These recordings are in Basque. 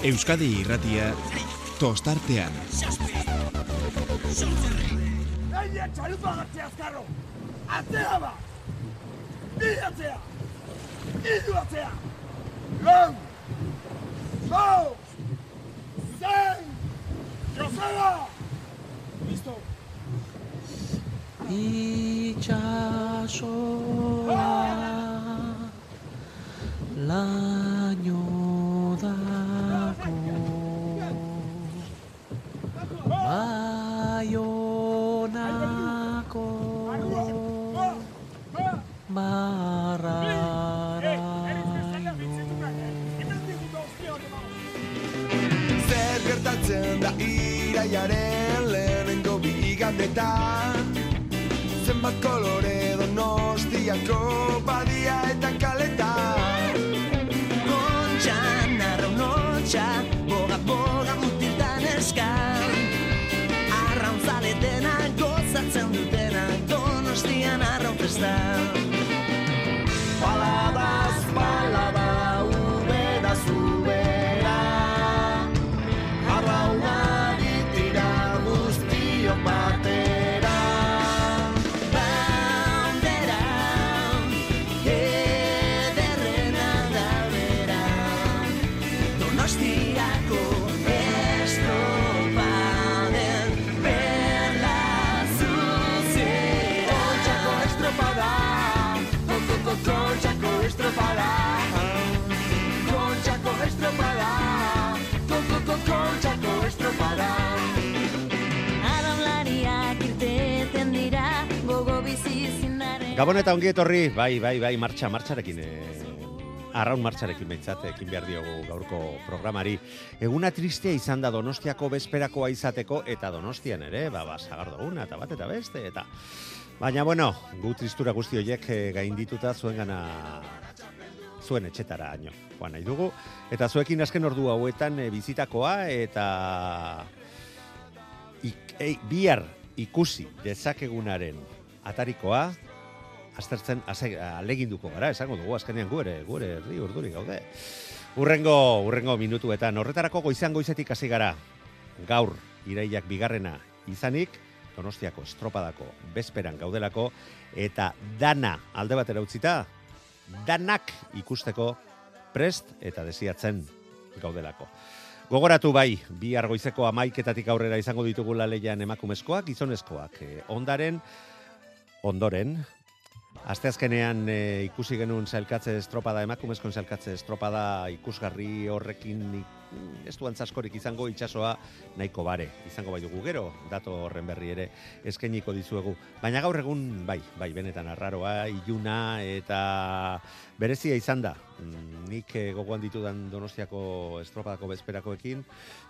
Euskadi irratia tostartean. Aia txalupa gartzea azkarro! Atzea ba! Bi atzea! Idu atzea! Lau! Zau! Zen! Joseba! Listo! Itxasoa laino iraiaren lehenengo bigandetan Zenbat kolore donostiako badia eta kaletan Kontxan arraunotxa, boga boga mutiltan eskan. Arrauntzale dena gozatzen dutena Donostian arraun festan Donostiako estropaden perla zuzera Kontxako estropada kontxako estropada. Kontxako estropada kontxako estropada. Araunlariak irteten dira, gogo bizi zinaren. Gabon eta ongi etorri, bai, bai, bai, martxa, martxarekin, e, arraun martxarekin behintzat, ekin behar diogu gaurko programari. Eguna tristea izan da donostiako bezperakoa izateko, eta donostian ere, ba, ba, sagardoguna, eta bat, eta beste, eta... Baina, bueno, gu tristura guzti horiek e, gaindituta zuen gana zuen etxetara haino, joan nahi dugu. Eta zuekin azken ordu hauetan e, bizitakoa, eta ik, ei, bihar ikusi dezakegunaren atarikoa, aztertzen aleginduko gara, esango dugu azkenean gu ere, gu ere herri urduri gaude. Urrengo, urrengo minutuetan, horretarako goizan goizetik hasi gara, gaur iraiak bigarrena izanik, Donostiako estropadako bezperan gaudelako, eta dana alde batera utzita, danak ikusteko prest eta desiatzen gaudelako. Gogoratu bai, bi argoizeko amaiketatik aurrera izango ditugu leian emakumezkoak, gizonezkoak. E, ondaren, ondoren, Asteazkenean e, ikusi genuen zailkatze estropada, emakumezkoen zailkatze estropada ikusgarri horrekin ez duan zaskorik izango itsasoa nahiko bare. Izango bai dugu gero, dato horren berri ere eskainiko dizuegu. Baina gaur egun, bai, bai, benetan arraroa, iluna eta berezia izan da. Mm, Nik eh, gogoan ditudan donostiako estropadako bezperakoekin,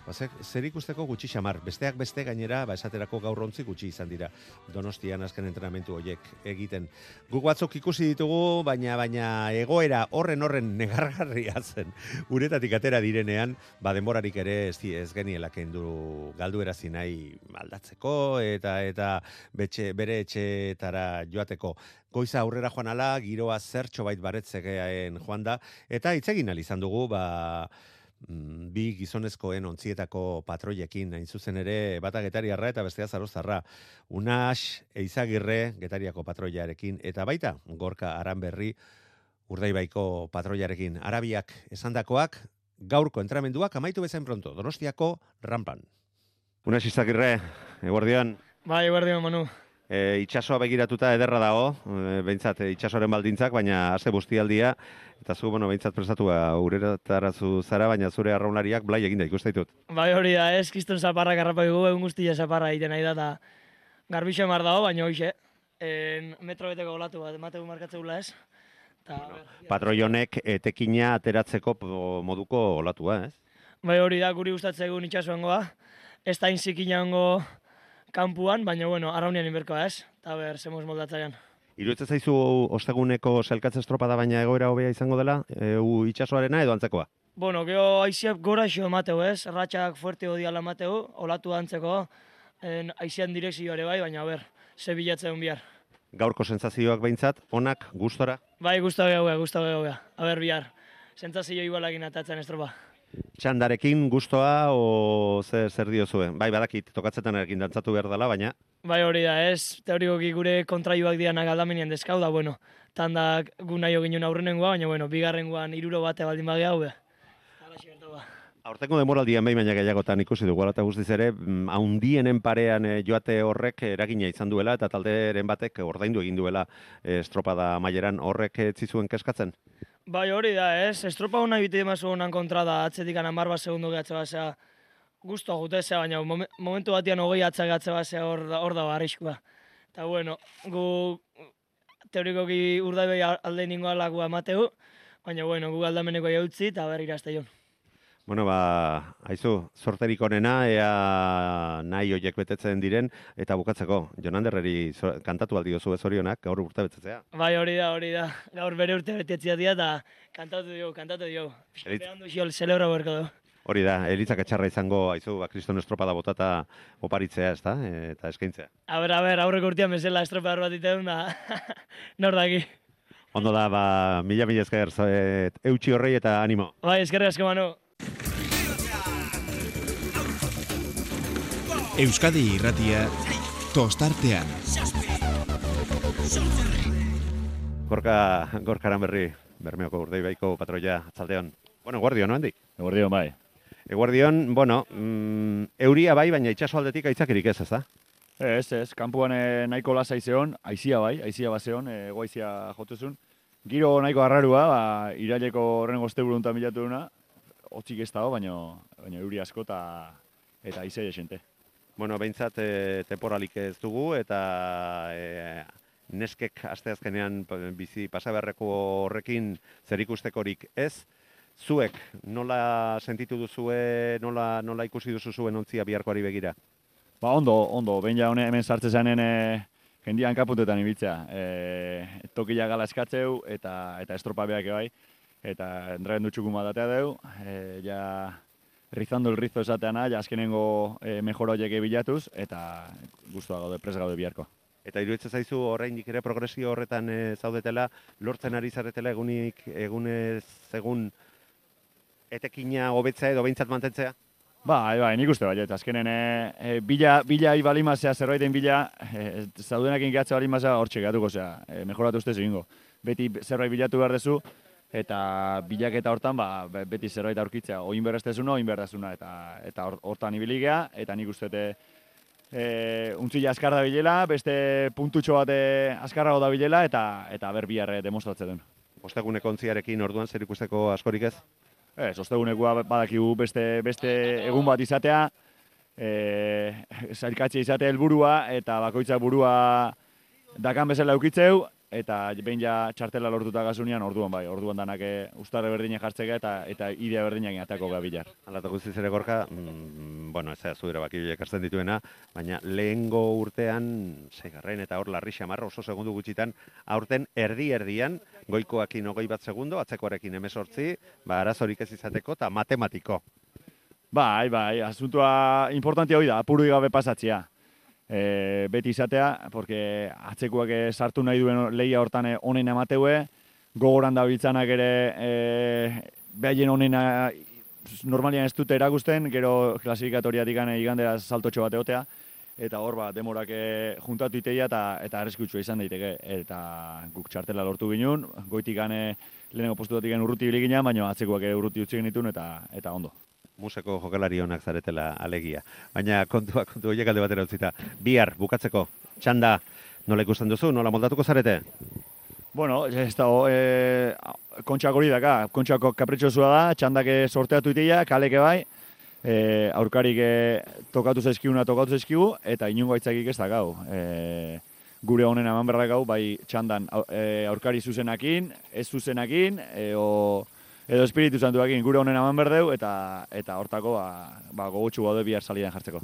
ba, zer, zer ikusteko gutxi xamar. Besteak beste gainera, ba, esaterako gaur ontzi gutxi izan dira donostian azken entrenamentu horiek egiten. Guk batzuk ikusi ditugu, baina baina egoera horren horren negargarria zen. Uretatik atera direnean, ba denborarik ere ez, ez geniela kendu galdu nahi aldatzeko eta eta betxe, bere etxeetara joateko. Goiza aurrera joan ala, giroa zertxo bait baretzegeaen joan da, eta hitz egin ahal izan dugu, ba, mm, bi gizonezkoen ontzietako patroiekin, hain zuzen ere, bata getariarra eta bestea zarozarra. Unax, eizagirre, getariako patroiarekin, eta baita, gorka aranberri, urdaibaiko patroiarekin. Arabiak esandakoak, gaurko entramenduak amaitu bezain pronto, donostiako rampan. Unax izagirre, eguardian, Bai, guardian, Manu. e, itxasoa begiratuta ederra dago, e, behintzat e, itxasoaren baldintzak, baina aste guztialdia, eta zu, bueno, behintzat prestatu ureratarazu zara, baina zure arraunlariak blai eginda ikusten ditut. Bai, hori da, ez, kiston zaparrak harrapa dugu, egun guztia zaparra egiten nahi da, eta garbixo emar dago, baina hoxe, en, metro beteko olatu bat, emategu markatzeula ez. Ta, a ber, Patroionek etekina ateratzeko moduko olatua, ez? bai, hori da, guri gustatzen egun itxasuangoa, ez da inzikinaango kanpuan, baina, bueno, arraunian inberkoa ez, eta ber, zemoz moldatzaian. Iruditzen zaizu osteguneko selkatze estropada baina egoera hobea izango dela, e, u itxasoarena edo antzekoa? Bueno, geho aiziak gora xo emateu ez, ratxak fuerte odiala emateu, olatu antzeko, en, aizian direkzio ere bai, baina, a ber, ze bilatzen bihar. Gaurko sentsazioak behintzat, onak, gustora? Bai, guztu gehua, guztu gehua. A ber, bihar. Sentzazio igualakin atatzen estropa. Txandarekin gustoa o zer, zer diozue? Bai, badakit, tokatzetan erekin dantzatu behar dela, baina Bai hori da, ez, teorikoki gure kontraioak dianak aldamenean deskau da, bueno, tandak gu nahi ginen aurrenengoa, baina, bueno, bigarrengoan iruro bate baldin bagi hau, Aurtengo demoraldian behin baina gehiagotan ikusi dugu, eta guztiz ere, mm, haundienen parean eh, joate horrek eragina izan duela, eta talderen batek ordaindu egin duela eh, estropada maileran horrek ez zizuen keskatzen? Bai hori da, ez, estropa hona egite emazu honan kontra da, atzetik amar bat segundu gehatze basea, guztua gute zea, baina momen- momentu batean hogei atzak gatze basea hor hor da arriskua. Eta bueno, gu teorikoki urdaibai alde ningo alakua emateu, baina bueno, gu aldameneko jautzi eta berri irazte jon. Bueno, ba, haizu, sorterik onena, ea nahi hoiek betetzen diren, eta bukatzeko, Jonanderreri zo- kantatu aldi dozu zorionak, gaur urte betetzea. Bai, hori da, hori da. Gaur bere urte betetzia dira eta kantatu dio, kantatu dio. Eritz- Berandu xiol, celebra berko du. Hori da, elitzak etxarra izango, haizu, ba, kriston estropada botata oparitzea, ez da, eta eskaintzea. A ber, a ber, aurreko urtean bezala estropear bat iteun da, nor daki. Ondo da, ba, mila mila esker, eutxi horrei eta animo. Bai, eskerrik asko manu. Euskadi irratia tostartean. Gorka, gorkaran berri, bermeoko urdeibaiko patroia, atzaldeon. Bueno, guardion, no handik? Eguerdion, bai. Eguardion, bueno, mm, euria bai, baina itxaso aldetik aitzakirik ez, ez da? Ez, ez, kanpuan eh, nahiko lasa izeon, aizia bai, aizia bazeon, e, goaizia jotuzun. Giro nahiko arrarua, ba, iraileko horren gozte buruntan bilatu duna, hotzik ez dago, baina, baina euri asko eta eta aizia esente. Bueno, behintzat e, temporalik ez dugu, eta e, neskek asteazkenean pa- bizi pasaberreko horrekin zer ikustekorik ez. Zuek, nola sentitu duzue, nola, nola ikusi duzu zuen ontzia biharkoari begira? Ba, ondo, ondo, behin ja hone hemen sartze zanen e, jendian kaputetan ibiltzea. E, tokila gala eskatzeu eta eta estropabeak bai, eta endragen dutxukun bat atea deu, e, ja rizando el rizo esateana, ja azkenengo e, mejora horiek bilatuz, eta guztua gaude, pres gaude biharko. Eta iruditzen zaizu oraindik ere progresio horretan e, zaudetela, lortzen ari zaretela egunik egunez egun etekina hobetzea edo behintzat mantentzea? Bai, bai, nik uste baiet, azkenen e, bila, bila ibalimazea zerbaiten bila, e, zaudenakin gehatze balimazea hortxe gehatuko zea, e, mejoratu ustez egingo. Beti zerbait bilatu behar dezu, eta bilaketa hortan ba, be- beti zerbait aurkitzea, oin berreztezuna, oin berrezuna, eta eta hor- hortan ibili gea, eta nik uste te, e, untzila askar da bilela, beste puntutxo bat askarrago da bilela, eta, eta ber bihar e, demostratzen duen. Osteguneko ontziarekin orduan zer ikusteko askorik ez? Ez, ostegunekoa badakigu beste, beste egun bat izatea, e, zailkatxe izate helburua eta bakoitza burua dakan bezala eukitzeu, eta behin ja txartela lortuta gasunean, orduan bai, orduan danak eh, ustarre berdinak jartzeka eta eta idea berdinak atako gabilar. Hala eta guztiz ere gorka, mm, bueno, ez da zu erabaki horiek hartzen dituena, baina lehengo urtean, segarren eta hor larri xamarra oso segundu gutxitan, aurten erdi-erdian, goikoakin hogei bat segundo, atzekoarekin emesortzi, ba, arazorik ez izateko, eta matematiko. Bai, bai, asuntua importantia hori da, apuru gabe pasatzea. E, beti izatea, porque atzekoak eh, sartu nahi duen lehia hortan eh, onen emateue, gogoran da biltzanak ere e, behaien onena normalian ez dute erakusten, gero klasifikatoriatik gane igandera saltotxo bat egotea, eta hor ba, demorak eh, juntatu iteia eta, eta arriskutsua izan daiteke. Eta guk txartela lortu ginen, goitik gane lehenengo postuatik gane urruti bilik ginen, baina atzekoak ere urruti utzi genitun eta, eta ondo. Museko jokalari onak zaretela alegia. Baina kontua, kontu horiek alde batera utzita. Bihar, bukatzeko, txanda, nola ikusten duzu, nola moldatuko zarete? Bueno, ez da, e, kontxak hori daka, kontxako kapritxosua da, txandak eh, sorteatu iteia, kaleke bai, e, aurkarik e, tokatu zaizkiguna tokatu zaizkigu, eta inungo aitzakik ez dakau. E, gure honen eman berra gau, bai txandan au- aurkari zuzenakin, ez zuzenakin, e, o, edo espiritu santuakin gure honen eman berdeu, eta eta hortako ba, ba, gogotxu gaude bihar salidan jartzeko.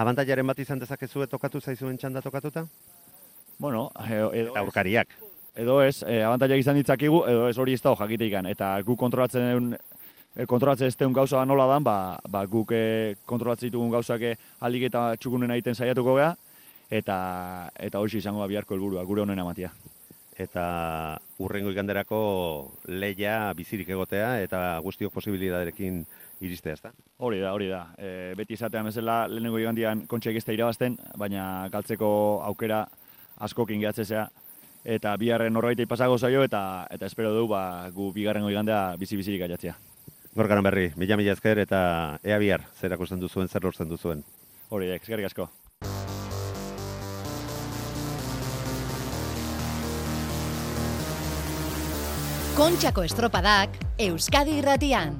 Abantaiaren bat izan dezakezue tokatu zaizuen txanda tokatuta? Bueno, e, edo Eta aurkariak. edo ez, e, abantaiak izan ditzakigu, edo ez hori ez dago jakiteikan. Eta guk kontrolatzen egun, kontrolatzen ez deun gauza nola dan, ba, ba guk e, kontrolatzen ditugun gauzak alik eta txukunen egiten saiatuko gea, eta eta hori izango da biharko helburua, gure honen amatia. Eta urrengo iganderako leia bizirik egotea eta guztiok posibilidaderekin iristea, ezta? Hori da, hori da. E, beti izatean bezala lehenengo igandian kontxek ez da irabazten, baina galtzeko aukera askokin gehatzezea. Eta biharren norbaitei pasago zaio eta eta espero du ba, gu bigarrengo igandea bizi-bizirik aiatzea. Gorkaran berri, mila mila ezker eta ea bihar, zer akusten duzuen, zer lortzen duzuen. Hori da, eskerrik asko. Kontxako estropadak Euskadi irratian.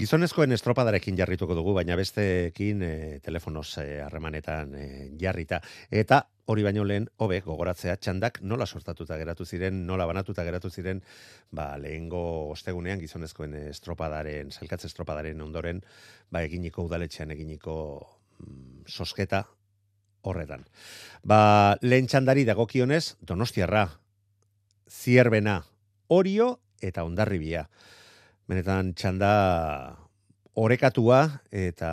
Gizonezkoen estropadarekin jarrituko dugu, baina besteekin e, telefonos eh, harremanetan e, jarrita. Eta hori baino lehen, hobe, gogoratzea, txandak nola sortatuta geratu ziren, nola banatuta geratu ziren, ba, lehengo ostegunean gizonezkoen estropadaren, zailkatze estropadaren ondoren, ba, eginiko udaletxean eginiko mm, sosketa horretan. Ba, lehen txandari dagokionez, donostiarra, zierbena, orio eta ondarribia. Benetan txanda orekatua eta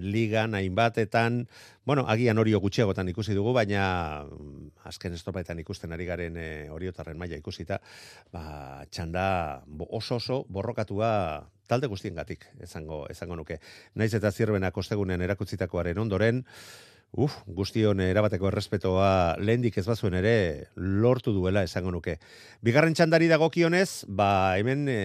ligan hainbatetan, bueno, agian orio gutxiagotan ikusi dugu, baina mm, azken estropaetan ikusten ari garen e, oriotarren maila ikusita, ba, txanda oso oso borrokatua talde guztiengatik esango esango nuke. Naiz eta zierbenak ostegunean erakutsitakoaren ondoren, Uf, guztion erabateko errespetoa lehendik ez bazuen ere lortu duela esango nuke. Bigarren txandari dagokionez, ba hemen e,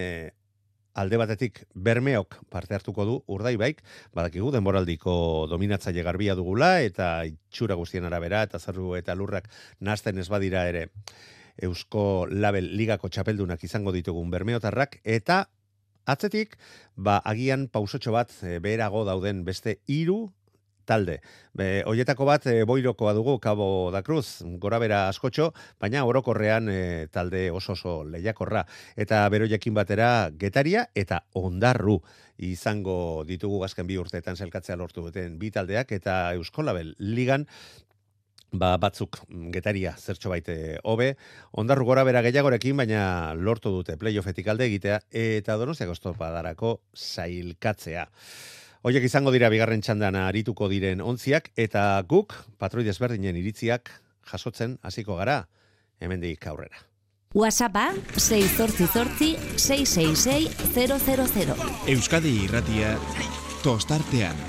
alde batetik bermeok parte hartuko du urdaibaik, badakigu denboraldiko dominatzaile garbia dugula eta itxura guztien arabera eta zerru eta lurrak nasten ez badira ere Eusko Label Ligako txapeldunak izango ditugun bermeotarrak. Eta atzetik ba agian pausotxo bat e, beherago dauden beste hiru talde. Be, hoietako bat e, boirokoa dugu Cabo da Cruz, gora bera askotxo, baina orokorrean e, talde oso oso lehiakorra. Eta beroiekin batera getaria eta ondarru izango ditugu azken bi urteetan zelkatzea lortu duten bi taldeak eta Euskolabel ligan ba, batzuk mm, getaria zertxo baite hobe, ondarru gora bera gehiagorekin, baina lortu dute playoffetik alde egitea, eta donostiako estopadarako zailkatzea. Hoiek izango dira bigarren txandan arituko diren ontziak, eta guk, patroi desberdinen iritziak, jasotzen hasiko gara, hemendik aurrera. WhatsAppa 688 666 000. Euskadi irratia tostartean.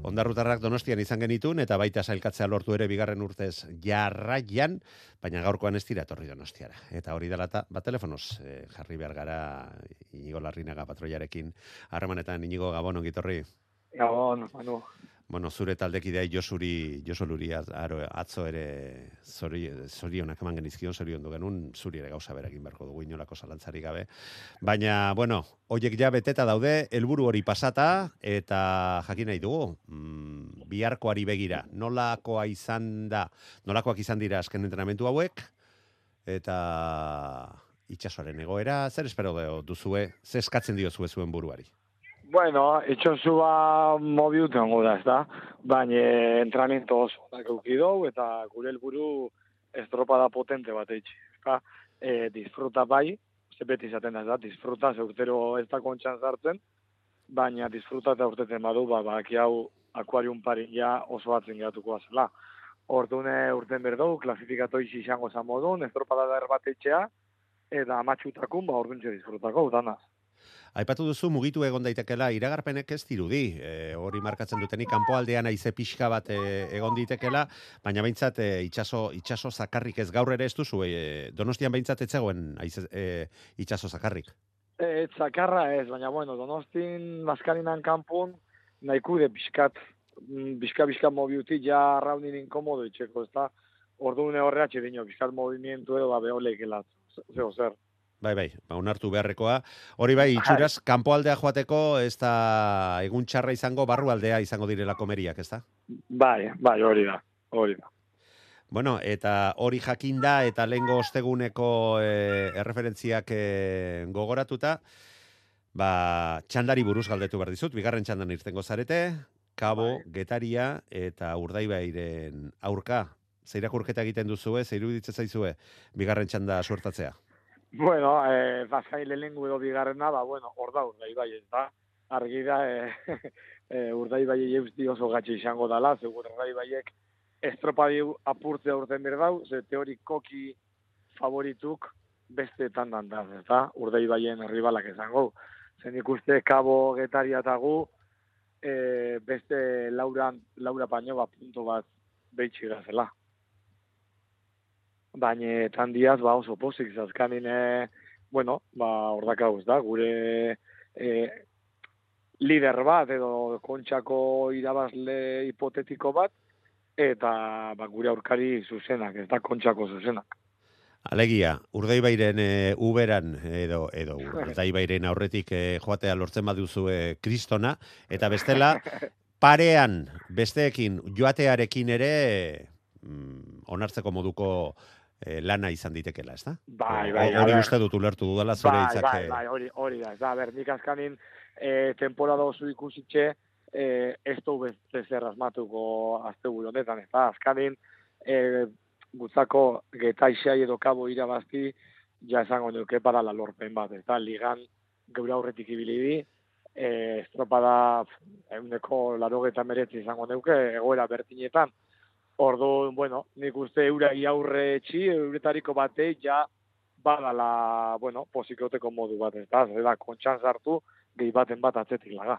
Ondarrutarrak donostian izan genitun, eta baita sailkatzea lortu ere bigarren urtez jarraian, baina gaurkoan ez dira etorri donostiara. Eta hori dela eta, bat telefonoz, eh, jarri behar gara Inigo Larrinaga patroiarekin harremanetan Inigo Gabon ongitorri. Gabon, Manu. Bueno, zure taldekidea Josuri, Josoluri aro, atzo ere zori, zorionak eman genizkion, zoriondu genuen, zuri ere gauza berakin beharko dugu inolako zalantzari gabe. Baina, bueno, hoiek ja beteta daude, helburu hori pasata, eta jakin nahi dugu, mm, biharkoari begira, nolakoa izan da, nolakoak izan dira azken entrenamentu hauek, eta itxasoaren egoera, zer espero duzue, zer eskatzen diozue zuen buruari? Bueno, itxosua mobiut egongo da, ez da? Baina entrenamiento oso onak eduki dugu eta gure helburu estropada potente bat eitzi. ezta? E, disfruta bai, ze beti izaten da, da? Disfruta, ze urtero ez da kontxan sartzen, baina disfruta eta urteten badu, ba, baki hau akuarium parin ja oso batzen geratuko azela. Ordune urten berdu, klasifikatoi izango zan modun, estropada da bat etxea, eta amatxutakun, ba, orduntxe disfrutako, utanaz. Aipatu duzu mugitu egon daitekela iragarpenek ez dirudi. E, hori markatzen dutenik kanpoaldean aize pixka bat e, egon ditekela, baina behintzat e, itxaso, itxaso zakarrik ez gaur ere ez duzu. E, donostian behintzat ez zegoen aize, e, itxaso zakarrik. E, zakarra ez, baina bueno, donostin maskarinan kanpun nahikude pixkat, mm, pixka pixka mobiuti ja raunin inkomodo itxeko, ez da? Orduan horreatxe dino, pixkat movimientu edo ba beholekela, zeo zer. Bai, bai, ba, onartu beharrekoa. Hori bai, itxuraz, kanpoaldea joateko ez da egun txarra izango, barrualdea izango direla komeriak, ez da? Bai, bai, hori da, hori da. Bueno, eta hori jakinda eta lehengo osteguneko e, erreferentziak e, gogoratuta, ba, txandari buruz galdetu behar dizut, bigarren txandan irtengo zarete, Kabo, Getaria eta Urdaibairen aurka. Zeirakurketa egiten duzue, zeiru ditzen zaizue, bigarren txanda suertatzea. Bueno, eh, bazkai lehenengo edo bigarrena, ba, bueno, hor da, bai, bai, ez da. Argi da, eh, e, urdai bai eusti oso gatxe izango dala, ze urdai baiek estropadi apurtzea urten berdau, ze teorikoki favorituk beste tandan da, eta urdai baien ribalak izango. Zen ikuste kabo getaria eta gu, e, beste laura, laura baino bat punto bat behitxi gazela. Baina tan diaz, ba oso pozik, zazkanin, e, bueno, ba, ordak hau, ez da, gure e, lider bat, edo kontxako irabazle hipotetiko bat, eta ba, gure aurkari zuzenak, ez da kontxako zuzenak. Alegia, Urdaibairen e, uberan edo edo Urdaibairen aurretik e, joatea lortzen baduzu e, kristona eta bestela parean besteekin joatearekin ere mm, onartzeko moduko e, lana izan ditekela, ezta? Bai, O- bai, Hori a ber. uste dut ulertu dudala zure bai, hitzak. bai, e, bai, hori, hori da, ez da, ber, nik azkanin e, temporada oso ikusitxe e, ez du beste zer asmatuko azte honetan, ez da, azkanin e, gutzako getaixai edo kabo irabazti, ja esango nuke parala lorpen bat, ez da, ligan geura aurretik ibili di, e, estropada euneko laro meretzi izango neuke, egoera bertinetan, Ordu, bueno, nik uste euragi aurre etxi, euretariko bate, ja badala, bueno, posikoteko modu bat, ez da, zera, kontxan sartu, gehi baten bat atzetik laga.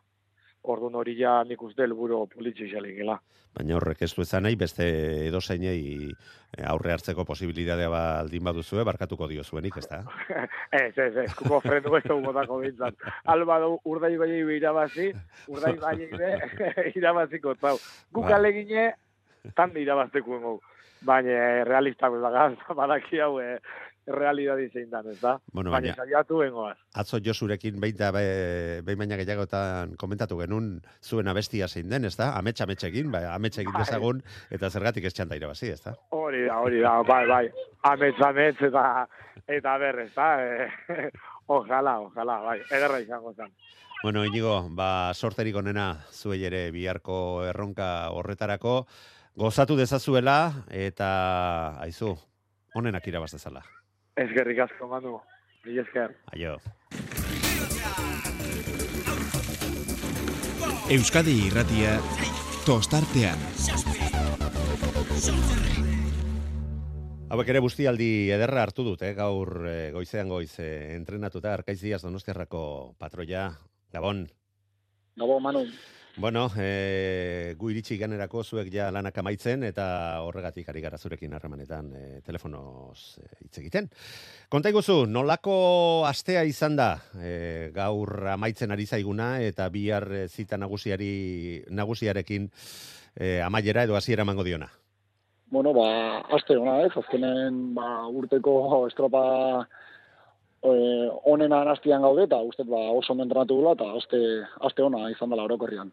Ordu hori ja nik uste helburu politxe xalikela. Baina horrek ez du ezan nahi, beste edozeinei e, aurre hartzeko posibilitatea baldin baduzue, barkatuko dio zuenik, ez da? ez, ez, ez, kuko frenu ez dugu botako bintzat. Alba du, urdai bai irabazi, urdai bai irabaziko zau. Guk Ba. alegine, tan irabazteko engo. Baina realistak bezagaz, badaki hau, eh, realidadi zein dan, ez da? Bueno, baina saiatu engoaz. Atzo Josurekin baita be, behin baina gehiagotan komentatu genuen zuen abestia zein den, ez da? Amets ametsekin, ba, amets egin Bai. dezagun, eta zergatik ez txanda irabazi, ez da? Hori da, hori da, bai, bai. Amets, amets, eta, eta berrez, da? Eh, ojalá, ojalá, bai. Ederra izango zen. Bueno, Inigo, ba, sorterik onena zuei ere biharko erronka horretarako, gozatu dezazuela, eta, aizu, onenak irabaz dezala. Eskerrik asko, manu. Mil esker. Aio. Euskadi irratia tostartean. Hauek ere guztialdi ederra hartu dut, eh? gaur eh, goizean goiz eh, entrenatuta, Arkaiz Diaz Donostiarrako patroia, Gabon. Gabo, Manu. Bueno, e, gu iritsi ganerako zuek ja lanak amaitzen eta horregatik ari gara zurekin harremanetan e, telefonoz e, hitz egiten. Konta iguzu, nolako astea izan da e, gaur amaitzen ari zaiguna eta bihar e, zita nagusiari nagusiarekin e, amaiera edo hasiera emango diona. Bueno, ba, aste ona ez, azkenen ba, urteko estropa eh, onena nastian gaude, eta uste ba, oso ondo entrenatu gula, eta aste, aste ona izan dela orokorrian.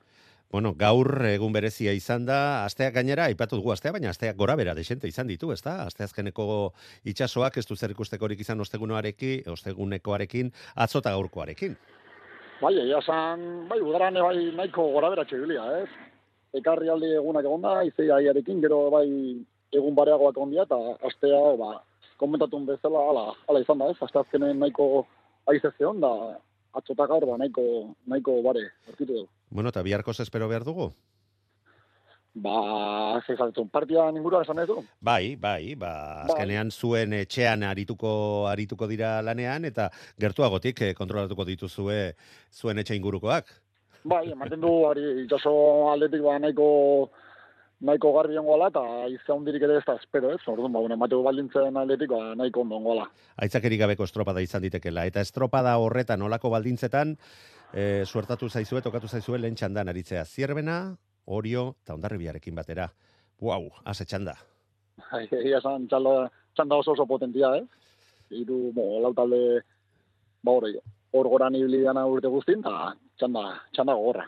Bueno, gaur egun berezia izan da, asteak gainera, aipatu dugu astea, baina asteak gora bera desente izan ditu, ezta? Aste azkeneko itsasoak ez du zer ikustekorik izan ostegunoarekin, ostegunekoarekin, atzota gaurkoarekin. Bai, egia esan, bai, udaran bai nahiko gora beratxe bilia, ez? Ekarri aldi egunak egonda, izei aiarekin, gero bai egun bareagoak ondia, eta astea, ba, komentatun bezala, ala, ala izan da, ez? Azkenen nahiko aize zeon, da atzota gaur, ba, nahiko, nahiko bare, aurkitu dugu. Bueno, eta biharkoz espero behar dugu? Ba, zezatzen, partia ningura esan ez du? Bai, bai, ba, azkenean zuen etxean arituko arituko dira lanean, eta gertuagotik eh, kontrolatuko dituzue zuen etxe ingurukoak. Bai, ematen du, ari, itxaso aldetik ba, nahiko nahiko garbi ongoala, eta izan hundirik ere ez da espero, ez? Orduan, ba, bueno, emateko baldintzen aldetik, ba, nahiko ondo ongoala. Aitzakerik gabeko estropada izan ditekela. Eta estropada horretan olako baldintzetan, e, suertatu zaizue, tokatu zaizue lehen txandan aritzea. Zierbena, Orio eta Ondarribiarekin batera. Wow, ase txanda. Egia esan, txanda, txanda oso oso potentia, eh? Iru, bo, lau talde, ba, hori, hor goran ibili dana urte guztin, eta txanda, txanda gogorra.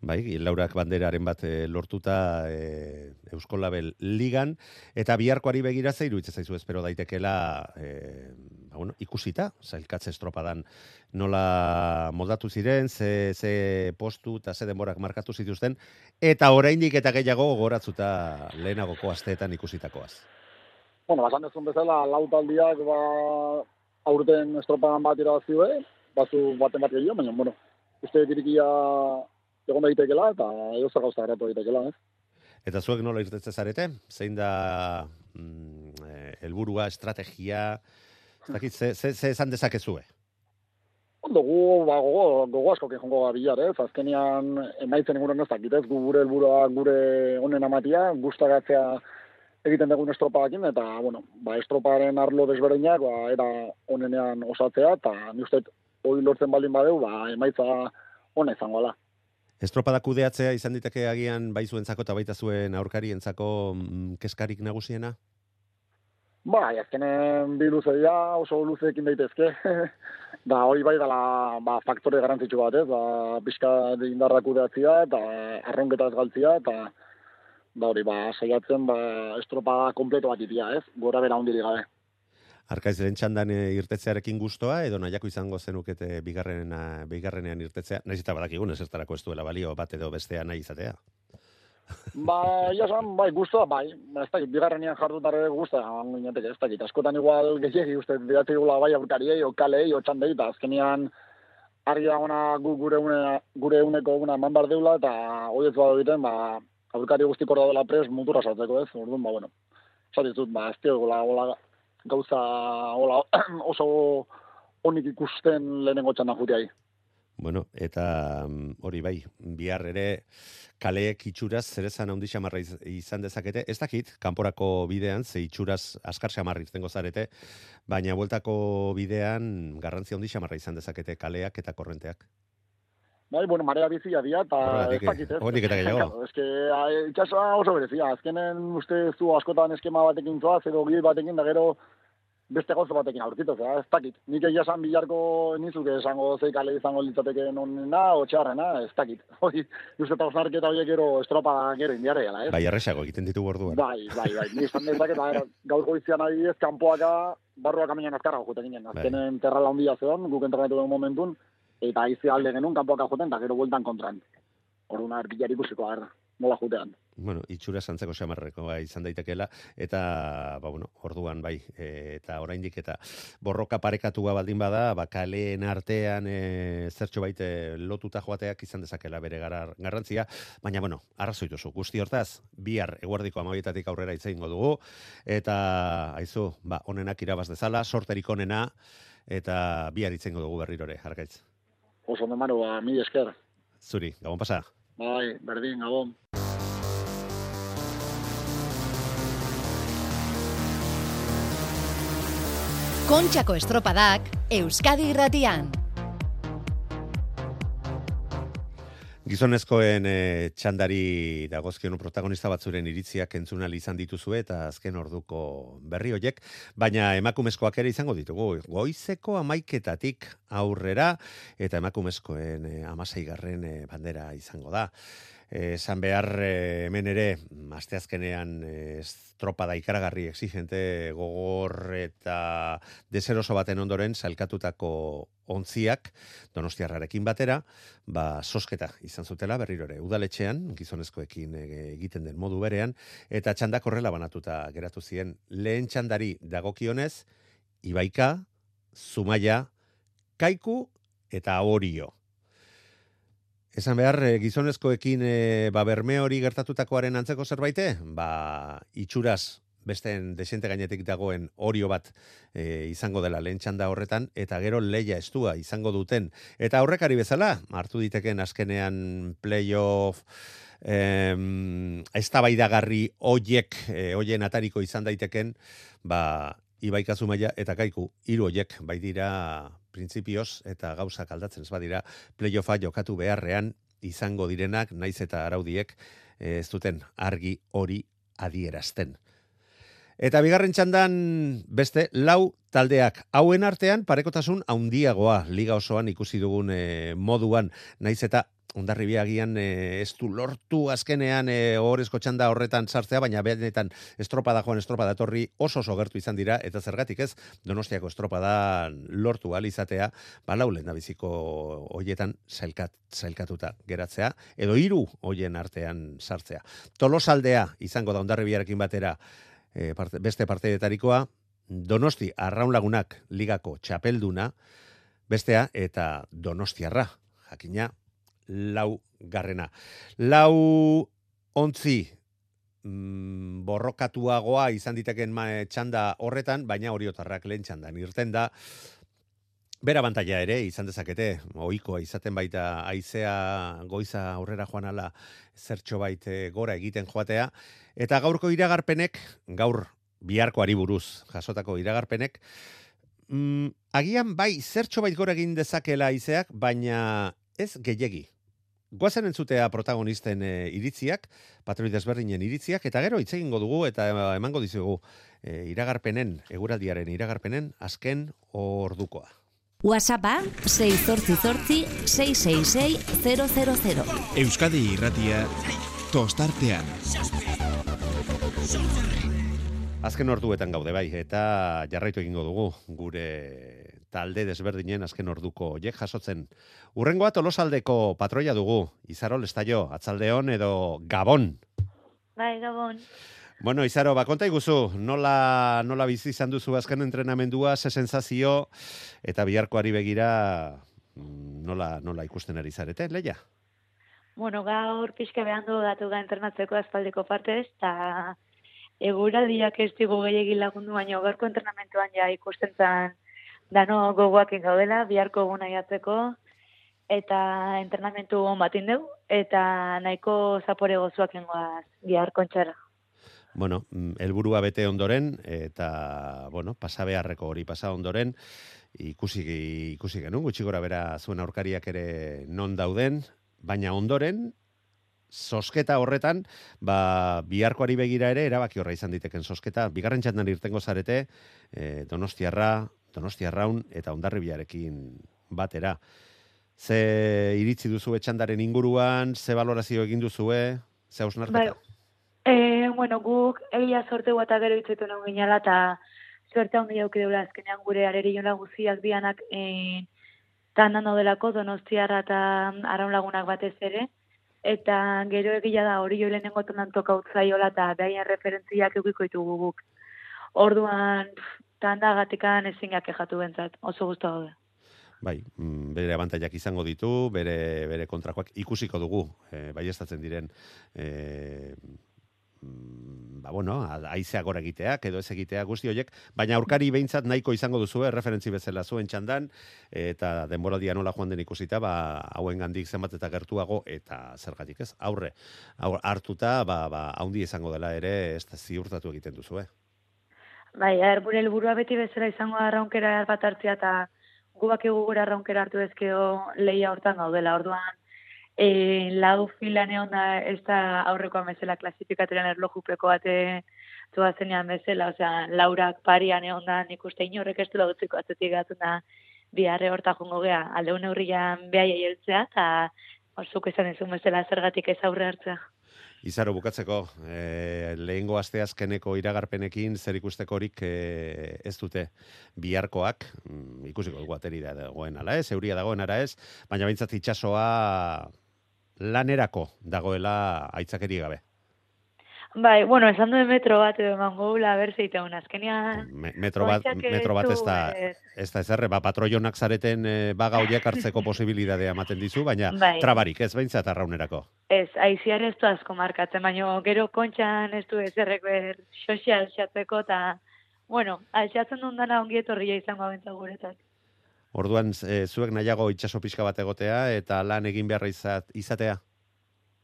Bai, Laurak banderaren bat e, lortuta e, Eusko Label ligan, eta biharkoari begira ze iruditzen zaizu espero daitekela e, ba, bueno, ikusita, zailkatze estropadan nola moldatu ziren, ze, ze postu eta ze denborak markatu zituzten, eta oraindik eta gehiago gogoratzuta lehenagoko asteetan ikusitakoaz. Bueno, basan dezun bezala, lau taldiak, ba, aurten estropadan bat irabazioe, bazu baten bat gehiago, baina, bueno, uste dirikia egon daitekela, eta zer gauza geratu daitekela, ez? Eta zuek nola irtetze zarete? Zein da mm, eh, helburua, estrategia, ez dakit, ze, ze, ze esan dezakezue? Ondo, gu, ba, gogo, gogo asko jongo ga bilar, ez? Azkenean, emaitzen inguruan ez dakit, ez? Gu gure helburua gure honen amatia, gustagatzea egiten dugun estropadakin, eta, bueno, ba, estroparen arlo desberdinak, ba, era onenean osatzea, eta ni uste, hori lortzen baldin badeu, ba, emaitza ona izango da. Estropada kudeatzea izan diteke agian bai zuentzako eta baita zuen aurkarientzako mm, keskarik nagusiena? Ba, azkenen bi luze dira, oso luzeekin daitezke. da hori bai dela ba, faktore garantzitsu bat, ez? Ba, pixka indarrak kudeatzea eta arronketa ez galtzia, eta ba, hori ba, saiatzen ba, estropada kompleto bat itia, ez? Gora bera hondirik gabe. Arkaizren txandan eh, irtetzearekin gustoa edo nahiako izango zenukete bigarren, bigarrenean irtetzea? Naiz eta badakigun ez eztarako ez duela balio bat edo bestea nahi izatea. Ba, ia esan, bai, guztua, bai. Ez dakit, bigarrenean jardutare guztua, ez dakit. Askotan igual gehiagi uste, bidatik gula bai aurkariei, o kalei, o txandei, eta azkenian argi dagoena gu gure, une, gure uneko una eman behar deula, eta hori ez badu egiten, ba, aurkari guztik hor dela pres mutura saltzeko ez, orduan, ba, bueno. Zatizut, ba, ez tio, gola, gola, gauza hola, oso onik ikusten lehenengo txanda jutiai. Bueno, eta mm, hori bai, bihar ere kaleek itxuraz zerezan handi xamarra iz- izan dezakete. Ez dakit, kanporako bidean, ze itxuraz askar xamarra iztengo zarete, baina bueltako bidean garrantzia handi xamarra izan dezakete kaleak eta korrenteak. Bai, bueno, marea bizia dia, eta ez dakit, ez? hortik eta gehiago. Ez que, a, itxasoa oso berezia, azkenen uste zu askotan eskema batekin zoaz, edo gil batekin, da gero beste gauza batekin aurkitu, ez dakit. Nik egia esan bilarko nizuke esango zeikale izango litzateke nonena, o txarrena, ez dakit. Hori, uste eta osnarketa horiek gero estropa gero indiare gala, ez? Bai, erresago egiten ditu orduan. Bai, bai, bai. Ni esan dezaket, ba, gaur goizian adibidez, kanpoaka barruak aminan azkarra juten ginen. Bai. Azkenen terrala handia zeon, guk entrenatu den momentun, eta aize alde genuen kanpoaka juten, eta gero bueltan kontran. Orduan, arpillar ikusiko agarra, nola jutean. Bueno, itxura santzeko xamarreko bai, izan daitekeela eta ba bueno, orduan bai e, eta oraindik eta borroka parekatua baldin bada, ba kaleen artean e, zertxo baite lotuta joateak izan dezakela bere garar, garrantzia, baina bueno, arrazoi duzu. Guzti hortaz, bihar eguerdiko 12tatik aurrera hitz egingo dugu eta aizu, ba onenak irabaz dezala, sorterik onena eta bihar hitz egingo dugu berrirore, argaitz. Oso ondo manu, ba, mi esker. Zuri, gabon pasa. Bai, berdin, gabon. Kontxako estropadak Euskadi irratian. Gizonezkoen e, txandari dagozkion protagonista batzuren iritziak entzun ahal izan dituzue eta azken orduko berri hoiek, baina emakumezkoak ere izango ditugu. Goizeko amaiketatik aurrera eta emakumezkoen e, amaseigarren e, bandera izango da. Esan behar eh, hemen ere, asteazkenean eh, estropada ikaragarri exigente gogor eta deseroso baten ondoren salkatutako ontziak donostiarrarekin batera, ba, sosketa izan zutela berriro ere udaletxean, gizonezkoekin eh, egiten den modu berean, eta txandak horrela banatuta geratu ziren lehen txandari dagokionez, Ibaika, Zumaia, Kaiku eta Orio. Esan behar, eh, gizonezkoekin e, ba, berme hori gertatutakoaren antzeko zerbaite, ba, itxuraz besteen desente gainetik dagoen orio bat e, izango dela lehen txanda horretan, eta gero leia estua izango duten. Eta aurrekari bezala, hartu diteken azkenean playoff, em, eztabaidagarri hoiek, e, hoien atariko izan daiteken, ba, Ibaika Zumaia eta Kaiku hiru hoiek bai dira printzipioz eta gauzak aldatzen ez badira playoffa jokatu beharrean izango direnak naiz eta araudiek eh, ez duten argi hori adierazten. Eta bigarren txandan beste lau taldeak. Hauen artean parekotasun handiagoa liga osoan ikusi dugun eh, moduan. Naiz eta Ondarribia agian e, ez du lortu azkenean e, horrezko txanda horretan sartzea, baina benetan estropada joan estropada etorri oso oso gertu izan dira, eta zergatik ez, donostiako estropada lortu ahal izatea, balau lehen biziko hoietan zailkat, zailkatuta geratzea, edo hiru hoien artean sartzea. Tolosaldea izango da Ondarribiarekin batera e, parte, beste parteetarikoa, Donosti arraun lagunak ligako txapelduna, bestea eta Donostiarra, jakina lau garrena. Lau ontzi mm, borrokatuagoa izan diteken txanda horretan, baina oriotarrak lehen txandan irten da, Bera bantaia ere izan dezakete, ohikoa izaten baita aizea goiza aurrera joan ala zertxo bait eh, gora egiten joatea. Eta gaurko iragarpenek, gaur biharkoari buruz jasotako iragarpenek, mm, agian bai zertxo bait gora egin dezakela aizeak, baina ez gehiegi. Goazen entzutea protagonisten e, iritziak, patroi desberdinen iritziak, eta gero hitz egingo dugu eta emango dizugu e, iragarpenen, eguraldiaren iragarpenen, azken ordukoa. WhatsAppa 688 666 000. Euskadi irratia tostartean. Azken orduetan gaude bai, eta jarraitu egingo dugu gure talde desberdinen azken orduko jek jasotzen. Urrengoa tolosaldeko patroia dugu, Izarol Estaio, Atzaldeon edo Gabon. Bai, Gabon. Bueno, Izaro, bakonta iguzu, nola, nola bizi izan duzu azken entrenamendua, ze sensazio, eta biharkoari begira mm, nola, nola ikusten ari zarete, leia? Bueno, gaur pixka behan du datu ga entrenatzeko aspaldiko partez, eta eguraldiak ez digu gehiagin lagundu, baina gaurko entrenamentuan ja ikusten zan dano gogoak gaudela, biharko guna jatzeko, eta entrenamentu hon batin dugu, eta nahiko zapore gozuak ingoaz biharko kontxara bueno, mm, helburua bete ondoren eta bueno, pasa beharreko hori pasa ondoren ikusi ikusi genuen gutxi gora bera zuen aurkariak ere non dauden, baina ondoren sosketa horretan, ba, biharkoari begira ere, erabaki horra izan diteken sosketa, bigarren txandan irtengo zarete, e, donostiarra, donostiarraun, eta ondarribiarekin batera. Ze iritzi duzu etxandaren inguruan, ze valorazio egin duzue, ze hausnarketa? Bai, E, bueno, guk egia sorte guata gero itzetu nago ginala, eta suerte handi dauki deula azkenean gure areri jona guziak bianak e, tandan daudelako donostiarra eta araun lagunak batez ere, eta gero egia da hori jo lehenengo tandan toka utzaiola eta behaien referentziak eukiko ditugu guk. Orduan, tanda gatikan ezin jatu bentzat, oso guztu gaude. Bai, mm, bere abantaiak izango ditu, bere, bere kontrakoak ikusiko dugu, e, bai estatzen diren e, ba bueno, aizea gora egiteak edo ez egitea guzti horiek, baina aurkari behintzat nahiko izango duzu, referentzi bezala zuen txandan, eta denboraldia nola joan den ikusita, ba, hauen gandik zenbat eta gertuago, eta zergatik ez, aurre, aur, hartuta, ba, ba, haundi izango dela ere, ez ziurtatu egiten duzu, eh? Bai, er, gure helburua beti bezala izango arraunkera bat hartzia, eta gubak egu gure arraunkera hartu ezkeo lehia hortan gaudela, orduan, e, lau filan egon da ez da aurreko amezela klasifikateran erlojupeko bate zua zenean bezala, osea, laurak parian egon da nik uste inorrek ez du lautziko atzetik gatu da biharre horta jongo gea, alde hone hurrian behai eiltzea, eta orzuk izan ezun bezala zergatik ez aurre hartzea. Izaro bukatzeko, e, lehengo aste azkeneko iragarpenekin zer ikusteko horik e, ez dute biharkoak, mm, ikusiko dugu ateri da dagoen ala ez, euria dagoen ara ez, baina bintzat itxasoa lanerako dagoela aitzakeri gabe. Bai, bueno, esan duen metro bat edo eman gogula, ber zeita un azkenean. metro bat, metro bat ez da, ez da ezerre, ba, patroionak zareten e, baga horiek hartzeko posibilidadea ematen dizu, baina bai. trabarik ez behintzat arraunerako. Ez, aiziar ez du asko markatzen, baina gero kontxan ez du ezerrek ber sozial xatzeko, eta, bueno, altxatzen duen dana ongietorria izango abentza guretzat. Orduan, e, zuek nahiago itxaso pixka bat egotea eta lan egin beharra izatea?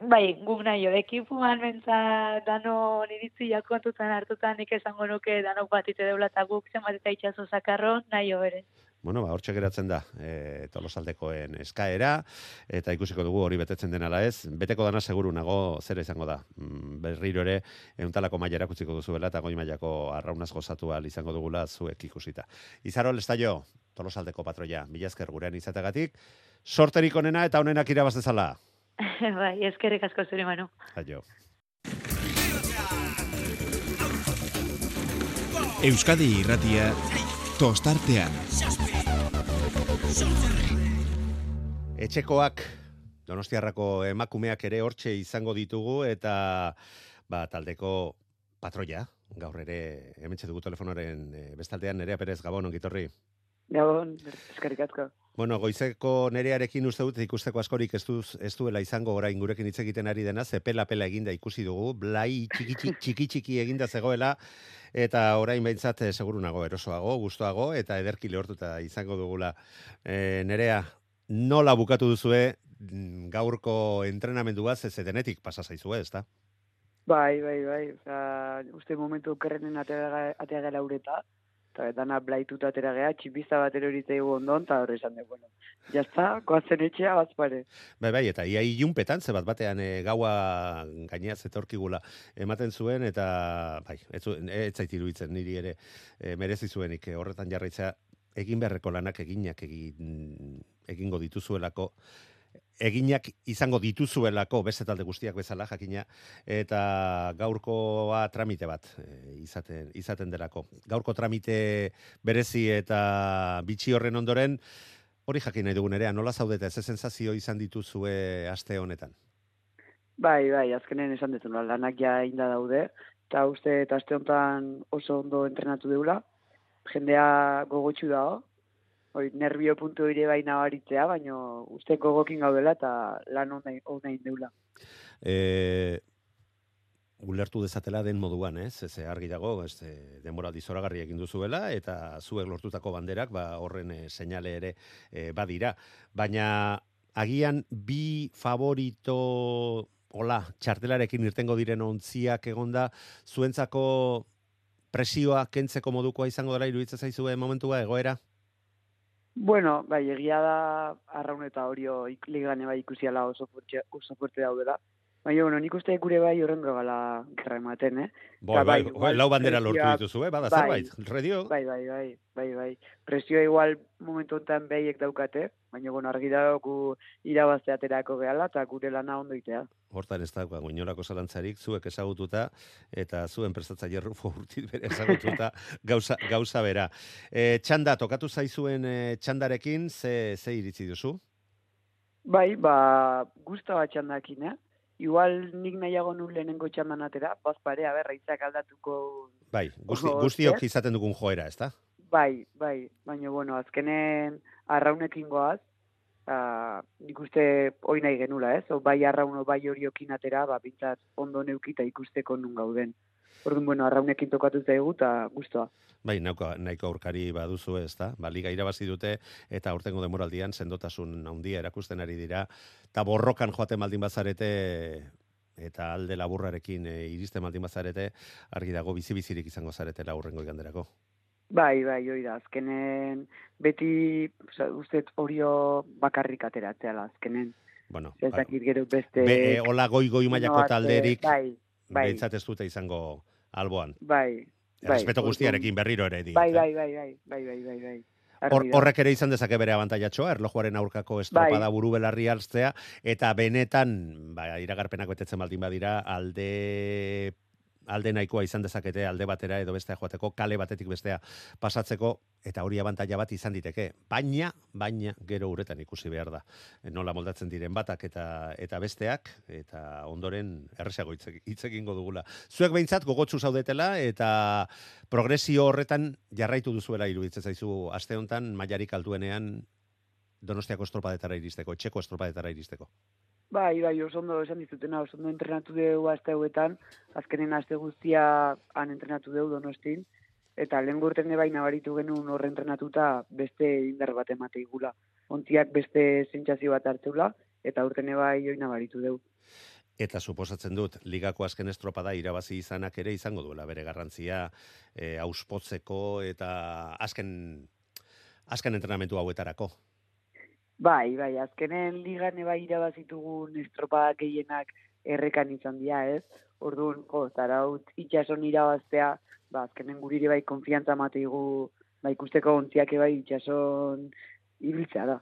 Bai, guk nahi jo, ekipuan bentsa dano niritzi jakontutan hartutan nik esango nuke danok bat ite deula eta guk zenbat eta itxaso zakarro nahi jo bere bueno, ba, hortxe geratzen da, e, tolosaldekoen eskaera, eta ikusiko dugu hori betetzen dena la ez, beteko dana seguru nago zer izango da. Mm, berriro ere, euntalako maia erakutziko duzu bela, eta goi mailako arraunaz gozatu izango dugula zuek ikusita. Izaro, lestaio, tolosaldeko patroia, mila gurean izategatik, sorterik onena eta onenak irabaz dezala. bai, eskerrik asko zure manu. Aio. Euskadi irratia tostartean. Etxekoak Donostiarrako emakumeak ere hortxe izango ditugu eta ba, taldeko patroia, gaur ere hementxe dugu telefonoren e, bestaldean nerea Perez Gabon ongitorri. Gabon, eskerrik asko. Bueno, goizeko nerearekin uste dut ikusteko askorik ez, duz, ez duela izango orain gurekin hitz egiten ari dena, ze pela pela eginda ikusi dugu, blai txiki txiki, txiki, txiki eginda zegoela, eta orain behintzat eh, seguru nago erosoago, gustoago, eta ederki lehortuta izango dugula. E, nerea, nola bukatu duzue mm, gaurko entrenamendua ze denetik pasa zaizue, ezta? Bai, bai, bai. Osa, uste momentu kerrenen atea atea gara ureta, eta dana blaituta atera gea, txipizta bat eroritzei ondon, eta horre esan dugu, bueno, jazta, koazen etxea, bazpare. Bai, bai, eta ia ilunpetan, ze bat batean e, gaua gainea zetorkigula ematen zuen, eta bai, ez, ez iruditzen niri ere e, merezi zuenik e, horretan jarraitza egin beharreko lanak eginak egin, egingo dituzuelako eginak izango dituzuelako beste talde guztiak bezala jakina eta gaurkoa tramite bat e, izaten izaten delako. Gaurko tramite berezi eta bitxi horren ondoren hori jakin nahi dugun ere, nola zaudete ze sensazio izan dituzue aste honetan? Bai, bai, azkenen esan dut, lanak ja inda daude, eta uste eta aste honetan oso ondo entrenatu deula, jendea gogotxu dago, hori nervio puntu ere bai nabaritzea, baina uste gogokin gaudela eta lan onain, onain deula. E, ulertu dezatela den moduan, ez? Ez argi dago, ez e, denbora dizoragarri egin duzuela eta zuek lortutako banderak ba horren e, seinale ere e, badira, baina agian bi favorito hola, txartelarekin irtengo diren ontziak egonda zuentzako presioa kentzeko modukoa izango dela iruditzen zaizue momentua egoera? Bueno, bai, egia da arraun eta horio ik- ligane bai ikusiala oso fuerte, oso fuerte daudela. Baina, bueno, nik uste gure bai horrengo gala gerra ematen, eh? Bo, Eta bai, bai, bai, lau bandera lortu presioa- dituzu, eh? Bada bai, zerbait, redio. Bai, bai, bai, bai, bai. Presioa igual momentu honetan behiek daukate, baina, bueno, argi dago gu irabazte aterako gehala eta gure lana ondo itea. Hortan ez dago inolako zalantzarik, zuek ezagututa, eta zuen prestatzaile Rufo urtit bere ezagututa, gauza, gauza bera. E, txanda, tokatu zaizuen e, txandarekin, ze, ze iritzi duzu? Bai, ba, guzta bat txandakin, eh? Igual nik nahiago nun lehenengo txandan atera, bazpare, aber, raitzak aldatuko... Bai, guzti, guztiok izaten dugun joera, ezta? Bai, bai, baina, bueno, azkenen arraunekin goaz, uh, nik uste hoi nahi genula, ez? O, bai arrauno, bai horiokin atera, ba, bintzat ondo neukita ikusteko nun gauden. Orduan, bueno, arraunekin tokatu zaigu eta guztua. Bai, nahiko, nahiko aurkari baduzu, ezta? Ba, liga irabazi dute, eta aurtengo demoraldian sendotasun handia erakusten ari dira, eta borrokan joaten baldin bazarete, eta alde laburrarekin e, iristen baldin bazarete, argi dago bizi-bizirik izango zarete laurrengo iganderako. Bai, bai, hoi da, azkenen beti, oza, uste horio bakarrik ateratzeala, azkenen. Bueno, Ez dakit gero beste... Be, e, hola goi goi mailako talderik Bai, bai, behintzat ez dute izango alboan. bai. bai, Respeto guztiarekin berriro ere diot. Bai, eh? bai, bai, bai, bai, bai, bai, bai. Argi Hor, da. horrek ere izan dezake bere abantaiatxoa, erlojuaren aurkako estropada Bai. buru belarri altzea, eta benetan, ba, iragarpenak betetzen baldin badira, alde alde nahikoa izan dezakete alde batera edo bestea joateko, kale batetik bestea pasatzeko, eta hori abantaila bat izan diteke. Baina, baina, gero uretan ikusi behar da. Nola moldatzen diren batak eta eta besteak, eta ondoren erresago hitz eg- hitz egingo dugula. Zuek behintzat gogotsu zaudetela, eta progresio horretan jarraitu duzuela iruditzen zaizu aste honetan mailarik altuenean Donostiako estropadetara iristeko, etxeko estropadetara iristeko. Bai, bai, oso ondo esan dizutena, oso ondo entrenatu dugu aste hauetan, azkenen aste guztia han entrenatu dugu donostin, eta lehen gurten bai nabaritu genuen horre entrenatuta beste indar bat emate igula. Ontziak beste sentsazio bat hartzeula, eta urten bai hoi nabaritu dugu. Eta suposatzen dut, ligako azken estropada irabazi izanak ere izango duela bere garrantzia e, auspotzeko eta azken, azken entrenamentu hauetarako. Bai, bai, azkenen ligan bai irabazitugun estropada gehienak errekan izan dira, ez? Orduan, jo, zaraut itxason irabaztea, ba, azkenen gurire bai konfiantza mateigu, ba, ikusteko ontziak bai itxason ibiltzea da.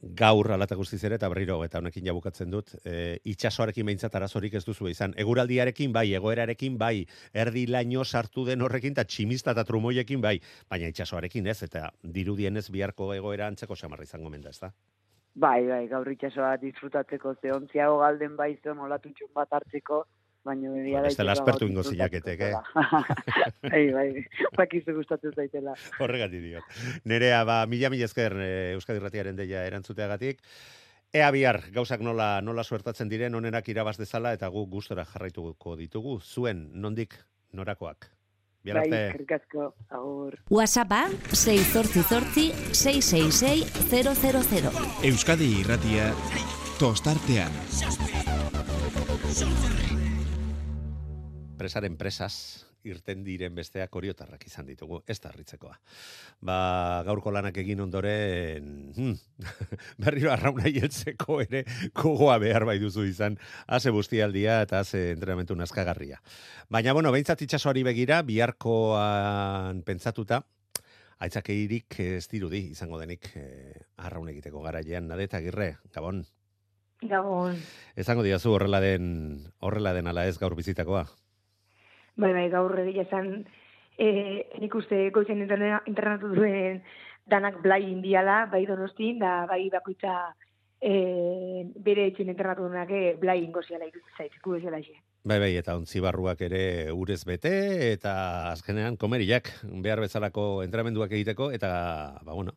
Gaur alata guztiz ere, eta berriro, eta honekin jabukatzen dut, e, itxasoarekin behintzat arazorik ez duzu izan. Eguraldiarekin bai, egoerarekin bai, erdi laino sartu den horrekin, eta tximista eta trumoiekin bai, baina itxasoarekin ez, eta dirudienez biharko egoera antzeko samarra izango menda, ez da? Bai, bai, gaur itxasoa disfrutatzeko ze ontziago galden bai zen olatutxun bat hartzeko, baina egia da... Bestela itxaso aspertu ingo zinaketek, eh? dela. bai, bai, bakizu gustatzen zaitela. Horregatik diot. Nerea, ba, mila mila esker eh, Euskadi Ratiaren deia erantzuteagatik. Ea bihar, gauzak nola, nola suertatzen diren, onenak irabaz dezala, eta gu gustora jarraituko ditugu. Zuen, nondik, norakoak. Bihar Bai, arte. eskerrik asko, agur. WhatsAppa 688 666 000. Euskadi Irratia tostartean. Presaren presas, irten diren besteak oriotarrak izan ditugu, ez da harritzekoa. Ba, gaurko lanak egin ondoren, hmm, berriro arrauna hieltzeko ere, kogoa behar bai duzu izan, haze bustialdia eta haze entrenamentu nazkagarria. Baina, bueno, behintzat itxasoari begira, biharkoan pentsatuta, aitzakeirik ez dirudi izango denik eh, arraun egiteko garailean, nadeta agirre, gabon. Gabon. Esango diazu horrela den, horrela den ala ez gaur bizitakoa. Bai, bai, gaur egia esan, eh, nik uste goizen interna- internatu duen danak blai indiala, bai donostin, da bai bakoitza eh, bere etxen internatu duenak eh, blai gu bezala xe. Bai, bai, eta ontzi barruak ere urez bete, eta azkenean komeriak behar bezalako entramenduak egiteko, eta, ba, bueno,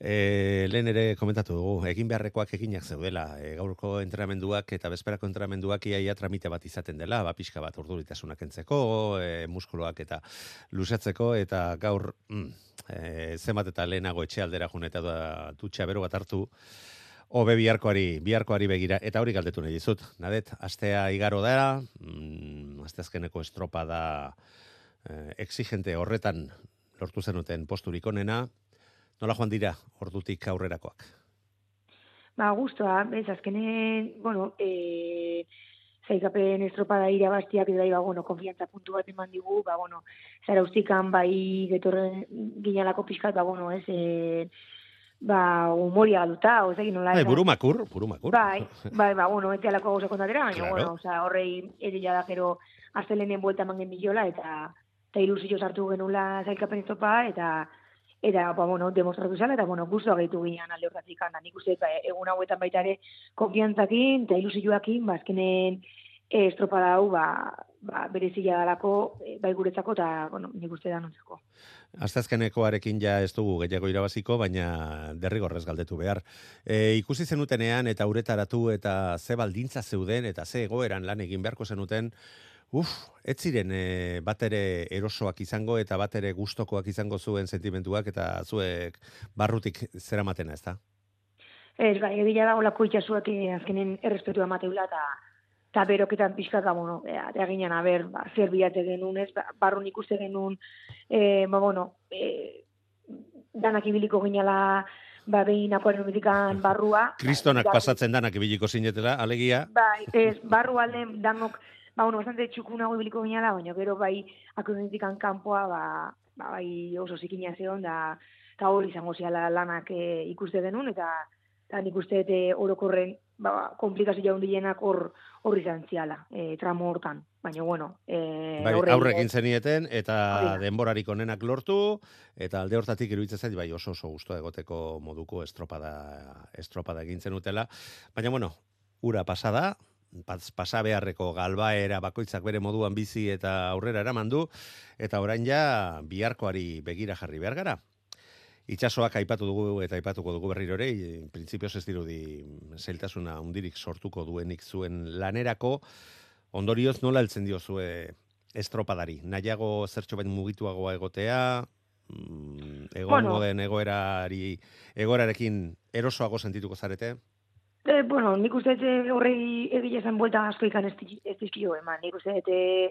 e, lehen ere komentatu dugu, egin beharrekoak eginak zeudela, e, gaurko entrenamenduak eta bezperako entrenamenduak iaia tramite bat izaten dela, ba, pixka bat urduritasunak entzeko, e, muskuloak eta lusatzeko, eta gaur, mm, e, zenbat eta lehenago etxe aldera jun eta da, dutxa bero bat hartu, Obe biharkoari, biharkoari begira, eta hori galdetu nahi dizut. Nadet, astea igaro da, mm, asteazkeneko estropa da eh, exigente horretan lortu zenuten posturik onena, nola joan dira ordutik aurrerakoak? Ba, guztua, bez, azkenen, bueno, e, zaikapen estropada irabaztiak edo bai, ba, bueno, konfiantza puntu bat eman digu, ba, bueno, zara ustikan bai getorren ginalako pixkat, ba, bueno, ez, e, ba, humoria galuta, oza, nola. Bai, burumakur, burumakur. Bai, bai, ba, bueno, ez alako gauza kontatera, baina, Claro. bueno, oza, horrei edila da, gero, aztelenen buelta eman genbilola, eta, eta ilusio sartu genula zailkapen estopa, eta, eta, ba, bueno, demostratu zala, eta, bueno, guztua gehitu ginen alde hortatik, da nik uste, ba, egun hauetan baita ere, konfiantzakin, eta ilusioakin, ba, azkenen, eh, estropada hau, ba, ba, berezila dalako, eh, bai guretzako, eta, bueno, nik uste da. Asteazkenekoarekin ja ez dugu gehiago irabaziko, baina derrigorrez galdetu behar. E, ikusi zenutenean eta uretaratu eta ze baldintza zeuden eta ze egoeran lan egin beharko zenuten, uf, ez ziren e, bat ere erosoak izango eta bat ere gustokoak izango zuen sentimentuak eta zuek barrutik zeramatena, ez da? Ez, bai, egia da olako itxasuak eh, azkenen errespetua mateula, eta eta beroketan pixkat, ba, bueno, ea, ea ginen, a ber, ba, zer bilate genuen, ez, ba, barrun ikuste genuen, e, ba, bueno, e, danak ibiliko ginala, ba, behin umetikan barrua. Kristonak Ba, pasatzen danak ibiliko zinetela, alegia, Bai, ez, barru alde danok, ba, bueno, bastante txukunago ibiliko ginala, baina gero bai akonentikan kanpoa, ba, ba, bai oso zikina zeon, da, eta hori izango ziala lanak e, ikuste denun, eta, eta nik uste eh, orokorren, ba, komplikazio handienak hor, hor izan ziala, e, tramo hortan. Baina, bueno, e, bai, aurrekin zenieten eta Hori da. denborarik onenak lortu eta alde hortatik iruditzen zait bai oso oso gustoa egoteko moduko estropada estropada egin zenutela. Baina bueno, ura pasada, pas, pasa beharreko galbaera bakoitzak bere moduan bizi eta aurrera eraman du eta orain ja biharkoari begira jarri behar gara. Itxasoak aipatu dugu eta aipatuko dugu berriro ere, printzipioz ez dirudi zailtasuna hundirik sortuko duenik zuen lanerako, ondorioz nola heltzen diozue estropadari? Nahiago zertxo bain mugituagoa egotea, mm, egongo Bueno. den egoerari, egoerarekin erosoago sentituko zarete? E, bueno, nik uste dut eh, horrei egia esan buelta asko ikan ez, ez dizkio eman. Nik uste dut eh,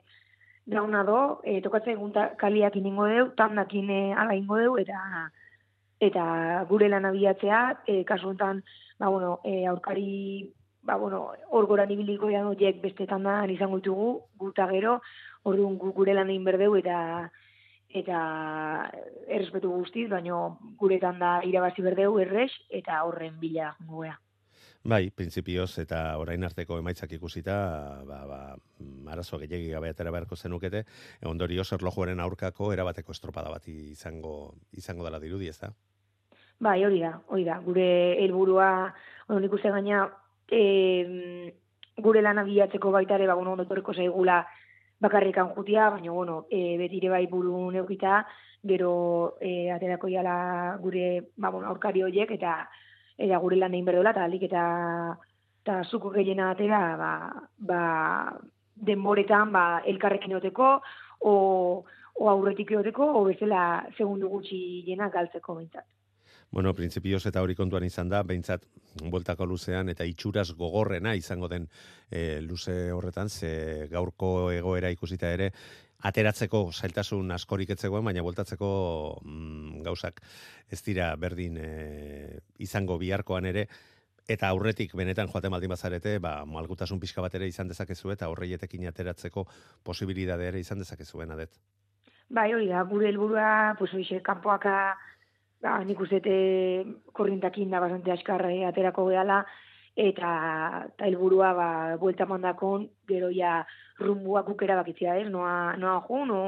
dauna do, e, tokatzen egun kaliak ingo deu, tandakin e, ala ingo deu, eta eta gure lan abiatzea, e, kasu honetan, ba, bueno, e, aurkari, ba, bueno, hor goran ibiliko ja noiek beste tandan izango ditugu, guta gero, orduan gu, gure lan egin berdeu, eta eta errespetu guztiz, baino guretan da irabazi berdeu errex, eta horren bila gugea. Bai, printzipioz eta orain arteko emaitzak ikusita, ba, ba, mm, arazo gehiagi gabe atera beharko zenukete, ondorioz erlojuaren aurkako erabateko estropada bat izango izango dela dirudi, ez da? Bai, hori da, hori da. Gure helburua, nik uste gaina, e, gure lana bilatzeko baita ere, ba, bueno, ondo etorriko zaigula bakarrikan jutia, baina, bueno, e, betire bai buru neukita, gero e, aterako jala gure, ba, bueno, aurkari horiek, eta eta gure lan egin berdola, eta alik eta eta zuko gehiena atera, ba, ba, denboretan, ba, elkarrekin oteko, o, o aurretik egoteko, o bezala segundu gutxi jena galtzeko bintzat. Bueno, printzipioz eta hori kontuan izan da, behintzat, bueltako luzean eta itxuraz gogorrena izango den e, luze horretan, ze gaurko egoera ikusita ere, ateratzeko zailtasun askorik etzegoen, baina bueltatzeko mm, gauzak ez dira berdin e, izango biharkoan ere, eta aurretik benetan joaten baldin bazarete, ba, malgutasun pixka bat ere izan dezakezu eta horreietekin ateratzeko posibilidade ere izan dezakezuen adet. Bai, hori da, gure helburua, pues hoxe, kanpoaka, ba, nik uste e, korrintakin da bastante askarre aterako gehala, eta eta helburua ba vuelta mandakon gero ja rumbuak ukera bakitzia ez noa noa jo no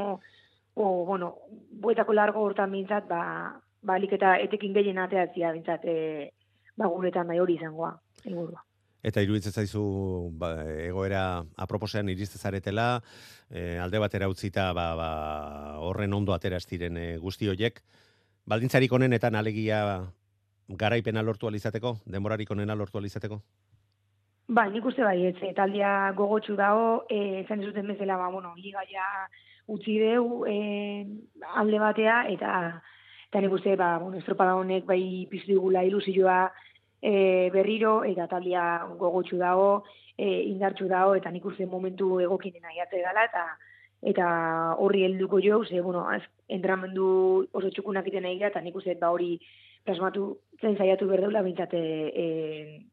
o bueno buetako largo hortan mintzat ba balik eta etekin gehien ateatzia mintzat e, ba guretan bai hori izangoa helburua. Eta iruditzen zaizu ba, egoera aproposean iriste zaretela, e, alde batera utzita ba, ba, horren ondo atera estiren e, guzti hoiek, baldintzarik honenetan alegia garaipena lortu alizateko, demorarik onena lortu alizateko? Ba, nik uste bai, ez, taldia gogotsu dago, e, zan zuten bezala, ba, bueno, liga ja utzi deu e, alde batea, eta eta nik uste, ba, bueno, estropada honek bai piztu digula ilusioa e, berriro, eta taldia gogotsu dago, e, indartsu dago, eta nik uste momentu egokinen aiate dela, eta eta horri helduko jo, ze, bueno, az, entramendu oso txukunak iten egia, eta nik uste, ba, hori plasmatu zen zaiatu berdeula bintzate e,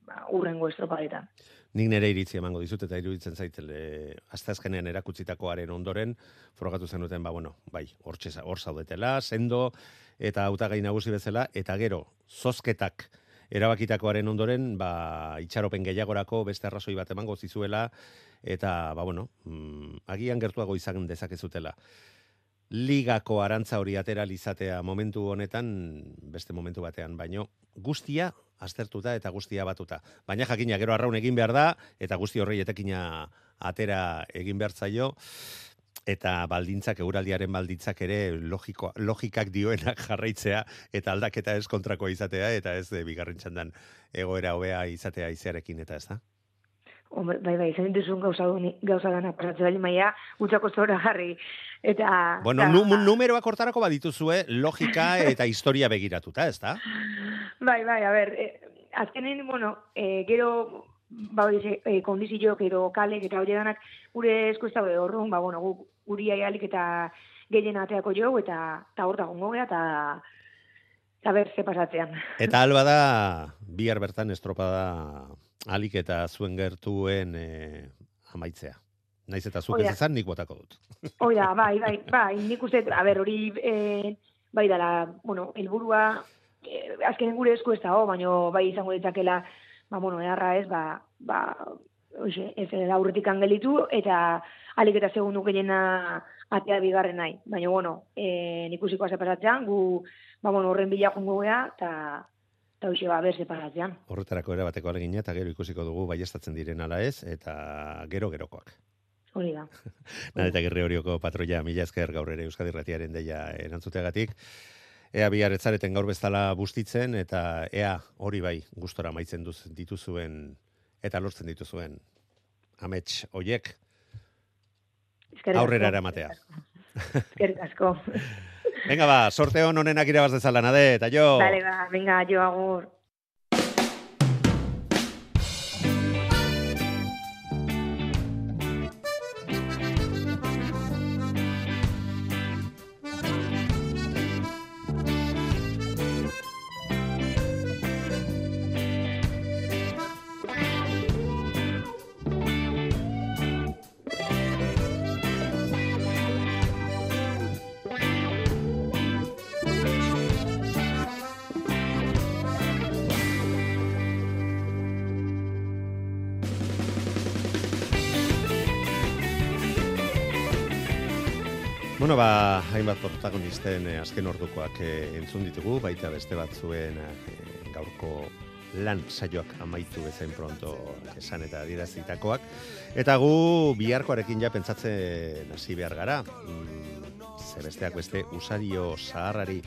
ba, urrengo estropadetan. Nik nire iritzi emango dizut eta iruditzen zaitele azte azkenean erakutsitakoaren ondoren frogatu zenuten ba bueno, bai, hortxe hor zaudetela, sendo eta hautagai nagusi bezala eta gero zozketak erabakitakoaren ondoren ba itxaropen gehiagorako beste arrazoi bat emango zizuela eta ba bueno, mm, agian gertuago izan dezakezutela ligako arantza hori atera lizatea momentu honetan, beste momentu batean, baino guztia aztertuta eta guztia batuta. Baina jakina gero arraun egin behar da, eta guzti horrei etekina atera egin behar zaio, eta baldintzak, euraldiaren baldintzak ere logiko, logikak dioenak jarraitzea, eta aldaketa ez kontrako izatea, eta ez de bigarren txandan egoera hobea izatea izearekin, eta ez da? Hombre, bai, bai, zain duzun gauza, gauza gana pasatzen bali maia, gutxako zora jarri. Eta, bueno, ta, nu, numeroak hortarako badituzue logika eta historia begiratuta, ez da? Bai, bai, a ber, eh, azkenen, bueno, eh, gero, ba, hori, eh, kondizio, gero kale, eta hori danak, gure esku ez daude horrun, ba, bueno, gu, guri aialik eta gehien ateako jo, eta ta hor dago eta eta ber, ze pasatzean. Eta alba da, bihar bertan estropada alik eta zuen gertuen e, amaitzea. Naiz eta zuk ez ezan, nik botako dut. Oida, bai, bai, bai, nik uste, a ber, hori, e, bai dala, bueno, elburua, e, azken gure esku ez dago, baina bai izango ditzakela, ba, bueno, eharra ez, ba, ba, oixe, ez da urretik angelitu, eta alik eta segundu gehiena atea bigarren nahi. Baina, bueno, e, nik usiko pasatzean, gu, ba, bueno, horren bila jungo gea, eta eta hoxe ba, berze paratzean. Horretarako ere bateko alegina, eta gero ikusiko dugu baiestatzen diren ala ez, eta gero gerokoak. Hori da. Nada, eta horioko patroia, mila esker gaur ere Euskadi Ratiaren deia erantzuteagatik. Ea bihar etzareten gaur bezala bustitzen, eta ea hori bai gustora maitzen duz, dituzuen, eta lortzen dituzuen amets hoiek aurrera eramatea. Eskerrik asko. Venga ba, sorteo honenak irabaz dezala, nade, eta jo. Dale, ba, venga, jo agur. Ba, hainbat protagonisten eh, azken ordukoak eh, entzun ditugu, baita beste batzuen eh, gaurko lan saioak amaitu bezain pronto esan eta adierazitakoak. Eta gu biharkoarekin ja pentsatzen hasi behar gara. Mm, ze besteak beste usario zaharrari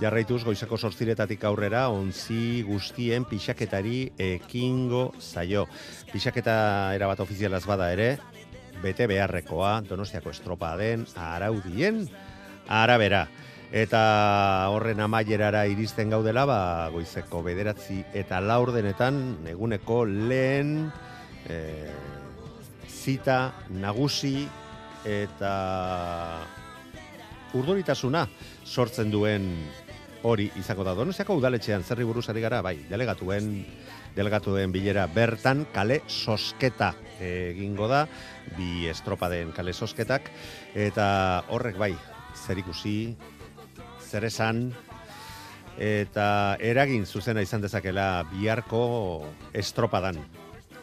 jarraituz goizako sortziretatik aurrera onzi guztien pixaketari ekingo zaio. Pixaketa erabat ofizialaz bada ere, bete beharrekoa Donostiako estropa den araudien arabera. Eta horren amaierara iristen gaudela, ba, goizeko bederatzi eta laur denetan, eguneko lehen e, zita nagusi eta urduritasuna sortzen duen hori izango da. Donostiako udaletxean zerri buruz ari gara, bai, delegatuen, delegatuen bilera bertan kale sosketa egingo da, bi estropa den kale sosketak, eta horrek bai, zer ikusi, zer esan, eta eragin zuzena izan dezakela biharko estropadan.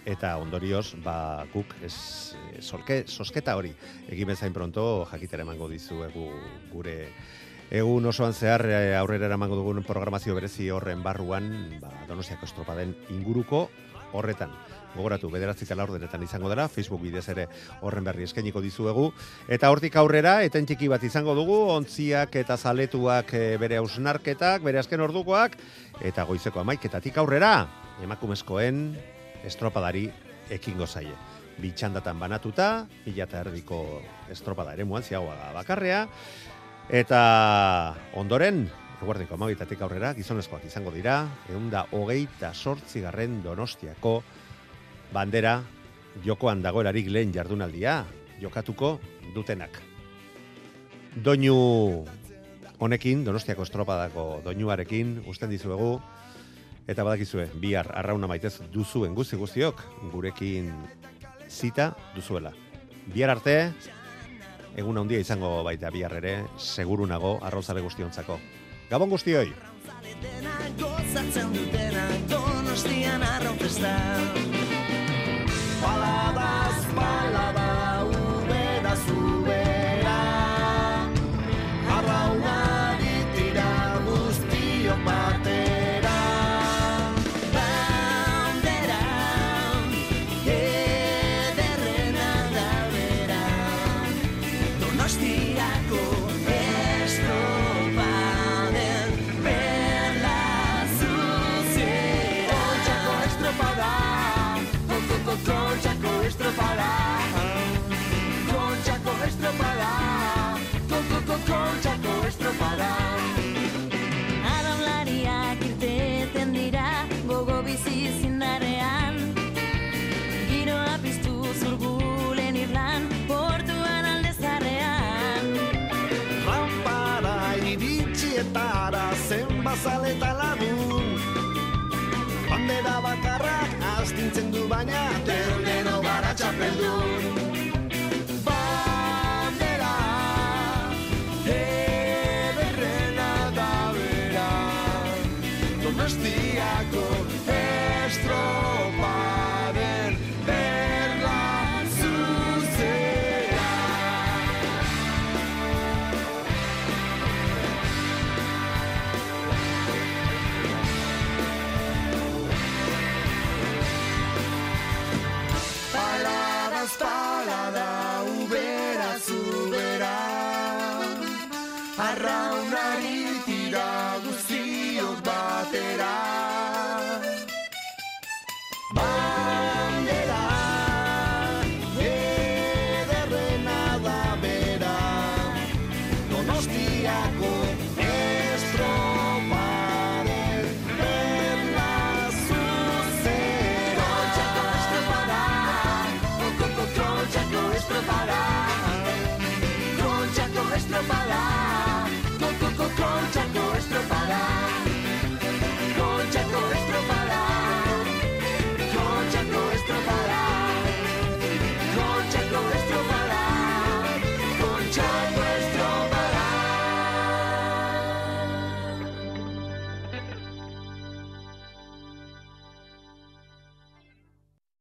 Eta ondorioz, ba, guk ez, solke, sosketa hori, egin bezain pronto, jakitera emango dizuegu gure egun osoan zehar eh, aurrera eramango dugun programazio berezi horren barruan, ba, donostiako estropaden inguruko horretan. Gogoratu, bederatzi eta laurdenetan izango dela, Facebook bidez ere horren berri eskainiko dizuegu. Eta hortik aurrera, eten txiki bat izango dugu, ontziak eta zaletuak eh, bere hausnarketak, bere azken ordukoak, eta goizeko amaiketatik aurrera, emakumezkoen estropadari ekingo zaie. Bitxandatan banatuta, mila eta erdiko estropada ere muan, ziagoa bakarrea, eta ondoren, eguardiko amabitatik aurrera, gizonezkoak izango dira, eunda hogeita sortzigarren donostiako bandera jokoan dagoelarik lehen jardunaldia, jokatuko dutenak. Doinu honekin, donostiako estropadako doinuarekin, usten dizuegu, eta badakizue, bihar arrauna maitez duzuen guzti guztiok, gurekin zita duzuela. Bihar arte, egun handia izango baita bihar ere, seguru nago arrozale guztiontzako. Gabon guztioi! Gozatzen dutena donostian arrofesta Palabas, palaba, zen bazaleta lagun Bandera bakarrak astintzen du baina Terdeno gara